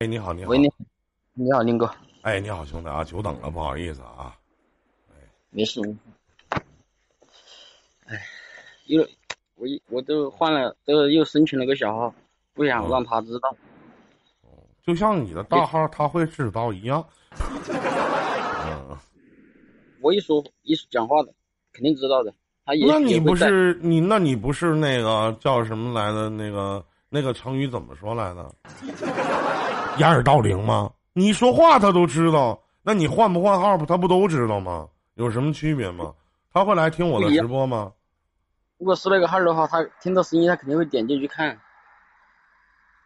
哎，你好，你好。喂，你你好，宁哥。哎，你好，兄弟啊，久等了，不好意思啊。没事。哎，又我一我都换了，都又申请了个小号，不想让他知道。就像你的大号他会知道一样。嗯。我一说一讲话的，肯定知道的。他也那你不是你？那你不是那个叫什么来的？那个那个成语怎么说来的？掩耳盗铃吗？你说话他都知道，那你换不换号不他不都知道吗？有什么区别吗？他会来听我的直播吗？如果是那个号的话，他听到声音，他肯定会点进去看。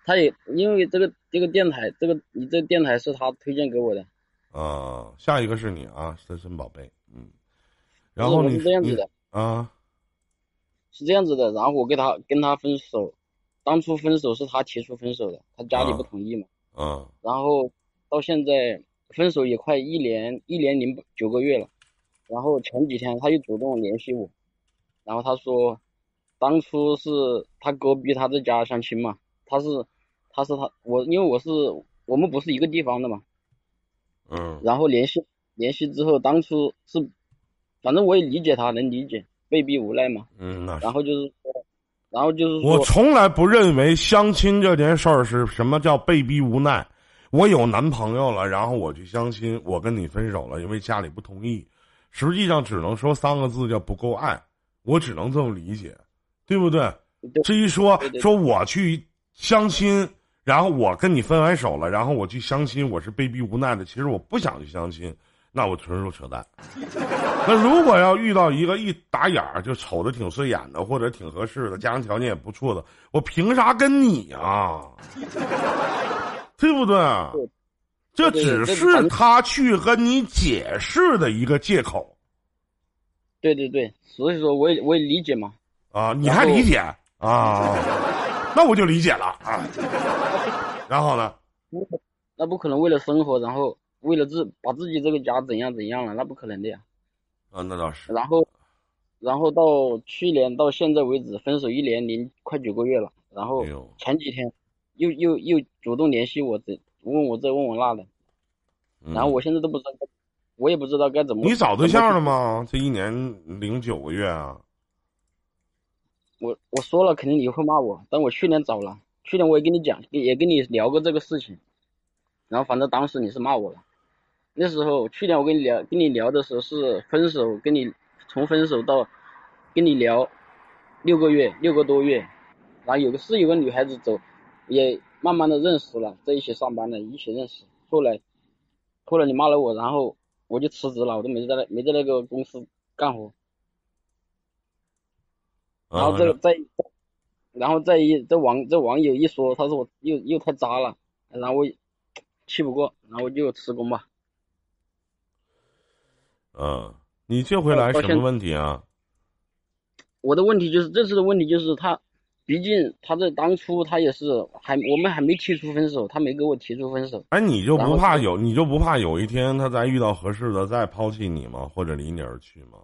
他也因为这个这个电台，这个你这电台是他推荐给我的。啊，下一个是你啊，深深宝贝，嗯。然后你是这样子的啊，是这样子的。然后我跟他跟他分手，当初分手是他提出分手的，他家里不同意嘛。嗯。然后到现在分手也快一年一年零九个月了，然后前几天他又主动联系我，然后他说，当初是他哥逼他在家相亲嘛，他是。他是他我，因为我是我们不是一个地方的嘛，嗯，然后联系联系之后，当初是，反正我也理解他，能理解，被逼无奈嘛，嗯，然后就是说，然后就是我从来不认为相亲这件事儿是什么叫被逼无奈，我有男朋友了，然后我去相亲，我跟你分手了，因为家里不同意，实际上只能说三个字叫不够爱，我只能这么理解，对不对？至于说说我去相亲。然后我跟你分完手了，然后我去相亲，我是被逼无奈的。其实我不想去相亲，那我纯属扯淡。那如果要遇到一个一打眼儿就瞅着挺顺眼的，或者挺合适的，家庭条件也不错的，我凭啥跟你啊？对不对？这只是他去跟你解释的一个借口。对对对，所以说我也我也理解嘛。啊，你还理解啊？那我就理解了啊。然后呢？那不可能为了生活，然后为了自把自己这个家怎样怎样了？那不可能的呀。啊，那倒是。然后，然后到去年到现在为止，分手一年零快九个月了。然后前几天又又又主动联系我，这问我这问我那的。然后我现在都不知道，我也不知道该怎么。你找对象了吗？这一年零九个月啊。我我说了，肯定你会骂我，但我去年找了。去年我也跟你讲，也跟你聊过这个事情，然后反正当时你是骂我了。那时候去年我跟你聊，跟你聊的时候是分手，跟你从分手到跟你聊六个月，六个多月，然后有个是有个女孩子走，也慢慢的认识了，在一起上班了，一起认识。后来后来你骂了我，然后我就辞职了，我都没在那没在那个公司干活。然后这个在。然后再一这网这网友一说，他说我又又太渣了，然后我 气不过，然后我就辞工吧。嗯，你这回来什么问题啊？我的问题就是这次的问题就是他，毕竟他在当初他也是还我们还没提出分手，他没给我提出分手。哎，你就不怕有你就不怕有一天他再遇到合适的再抛弃你吗？或者离你而去吗？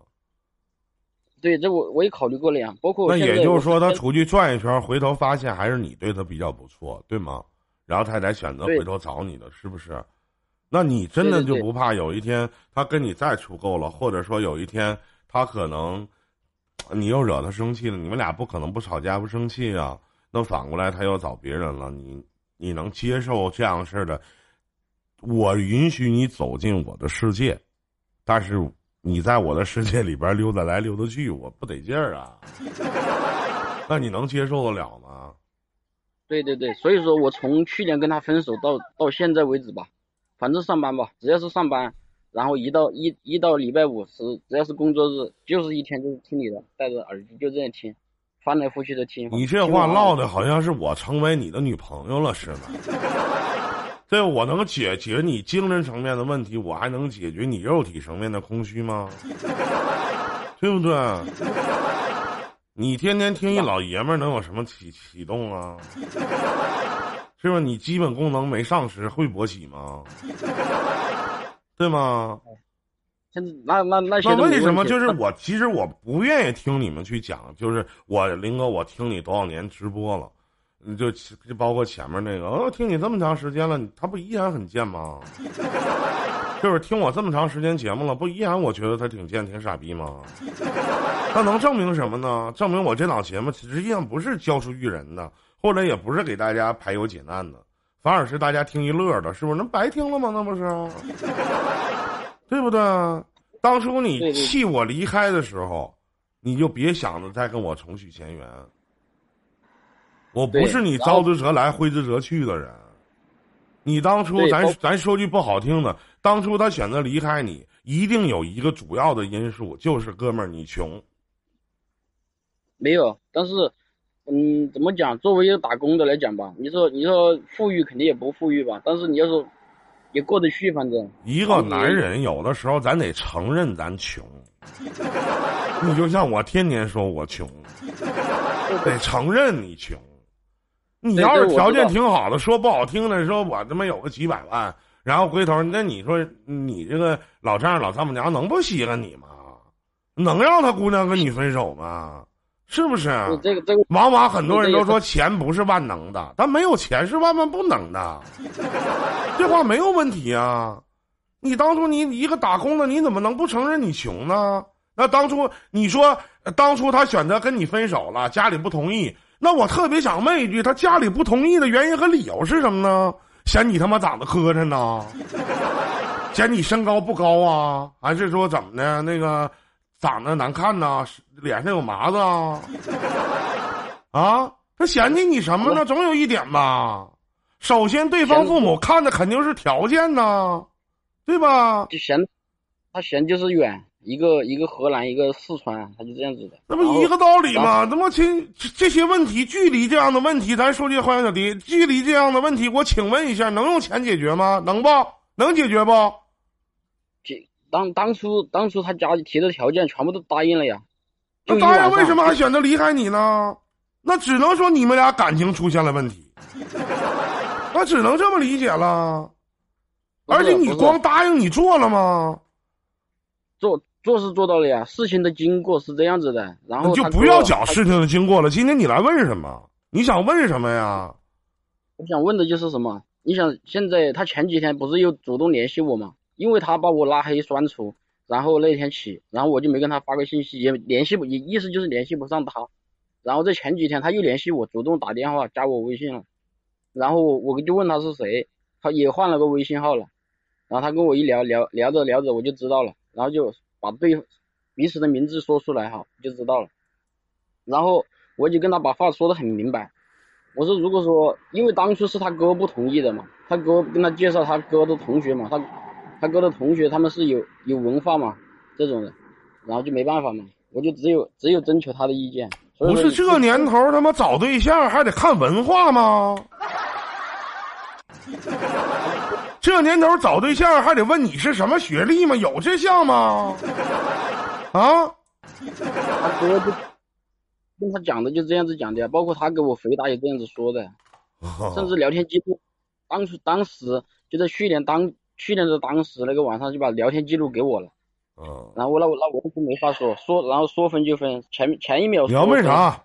对，这我我也考虑过了呀，包括那也就是说，他出去转一圈，回头发现还是你对他比较不错，对吗？然后他才选择回头找你的，是不是？那你真的就不怕有一天他跟你再处够了，或者说有一天他可能你又惹他生气了，你们俩不可能不吵架不生气啊？那反过来他又找别人了，你你能接受这样式的？我允许你走进我的世界，但是。你在我的世界里边溜达来溜达去，我不得劲儿啊！那你能接受得了吗？对对对，所以说我从去年跟他分手到到现在为止吧，反正上班吧，只要是上班，然后一到一一到礼拜五是只要是工作日，就是一天就是听你的，戴着耳机就这样听，翻来覆去的听。你这话唠的好像是我成为你的女朋友了似的。对，我能解决你精神层面的问题，我还能解决你肉体层面的空虚吗？对不对？你天天听一老爷们儿，能有什么启启动啊？是吧？你基本功能没丧失，会勃起吗？对吗？那那那那为什么就是我？其实我不愿意听你们去讲，就是我林哥，我听你多少年直播了。你就就包括前面那个，哦，听你这么长时间了，他不依然很贱吗？就是听我这么长时间节目了，不依然我觉得他挺贱挺傻逼吗？那能证明什么呢？证明我这档节目实际上不是教书育人的，或者也不是给大家排忧解难的，反而是大家听一乐的，是不是？那白听了吗？那不是，对不对？当初你气我离开的时候，你就别想着再跟我重续前缘。我不是你招之则来挥之则去的人。你当初咱咱说句不好听的，当初他选择离开你，一定有一个主要的因素，就是哥们儿你穷。没有，但是，嗯，怎么讲？作为一个打工的来讲吧，你说你说富裕肯定也不富裕吧，但是你要是也过得去，反正。一个男人有的时候咱得承认咱穷。你就像我天天说我穷，得承认你穷。你要是条件挺好的，说不好听的，说我他妈有个几百万，然后回头那你说你这个老丈人老丈母娘能不稀罕你吗？能让他姑娘跟你分手吗？是不是？这个这个，往往很多人都说钱不是万能的，但没有钱是万万不能的。这话没有问题啊！你当初你一个打工的，你怎么能不承认你穷呢？那当初你说当初他选择跟你分手了，家里不同意。那我特别想问一句，他家里不同意的原因和理由是什么呢？嫌你他妈长得磕碜呢？嫌你身高不高啊？还是说怎么的？那个长得难看呐？脸上有麻子啊？啊？他嫌弃你什么呢？总有一点吧。首先，对方父母看的肯定是条件呐，对吧？就嫌他嫌就是远。一个一个河南，一个四川，他就这样子的，那不一个道理吗？那么亲这些问题，距离这样的问题，咱说句话，小弟，距离这样的问题，我请问一下，能用钱解决吗？能不？能解决不？当当初当初他家里提的条件全部都答应了呀，那答应为什么还选择离开你呢？那只能说你们俩感情出现了问题，那只能这么理解了。而且你光答应你做了吗？做。做是做到了呀，事情的经过是这样子的，然后就不要讲事情的经过了。今天你来问什么？你想问什么呀？我想问的就是什么？你想现在他前几天不是又主动联系我吗？因为他把我拉黑删除，然后那天起，然后我就没跟他发个信息，也联系不，也意思就是联系不上他。然后在前几天他又联系我，主动打电话加我微信了，然后我就问他是谁，他也换了个微信号了，然后他跟我一聊聊聊着聊着我就知道了，然后就。把对彼此的名字说出来哈，就知道了。然后我就跟他把话说的很明白，我说如果说因为当初是他哥不同意的嘛，他哥跟他介绍他哥的同学嘛，他他哥的同学他们是有有文化嘛这种的，然后就没办法嘛，我就只有只有征求他的意见。不是这年头他妈找对象还得看文化吗？这年头找对象还得问你是什么学历吗？有这项吗？啊？他哥就跟他讲的就这样子讲的，包括他给我回答也这样子说的，甚至聊天记录，当初当时就在去年当去年的当时那个晚上就把聊天记录给我了，嗯，然后那我那我就没法说说，然后说分就分，前前一秒你要问啥？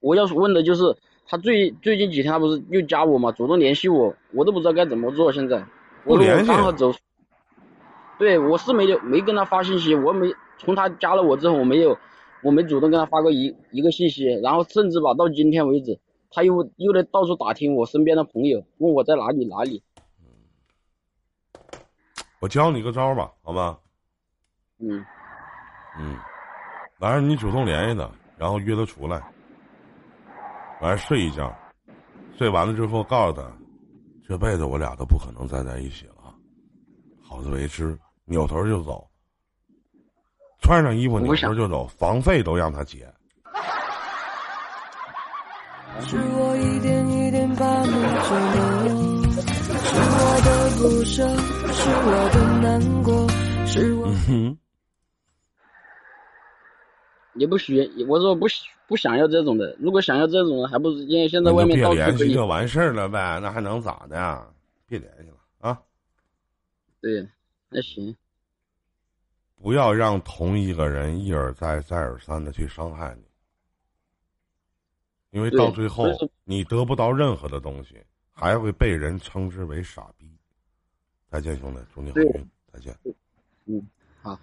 我要问的就是。他最最近几天他不是又加我嘛，主动联系我，我都不知道该怎么做。现在我联系。对，我是没有没跟他发信息，我没从他加了我之后，我没有我没主动跟他发过一一个信息，然后甚至吧到今天为止，他又又在到处打听我身边的朋友，问我在哪里哪里。我教你个招吧，好吧？嗯。嗯。完了，你主动联系他，然后约他出来。完睡一觉，睡完了之后告诉他，这辈子我俩都不可能再在一起了，好自为之，扭头就走，穿上衣服扭头就走，房费都让他结。是我一点一点把你折磨，是我的不舍，是我的难过是我。也不许我说不不想要这种的如果想要这种的还不如现在外面别联系就完事儿了呗那还能咋的啊别联系了啊？对那行。不要让同一个人一而再再而三的去伤害你。因为到最后你得不到任何的东西还会被人称之为傻逼。再见兄弟祝你好运再见。嗯好。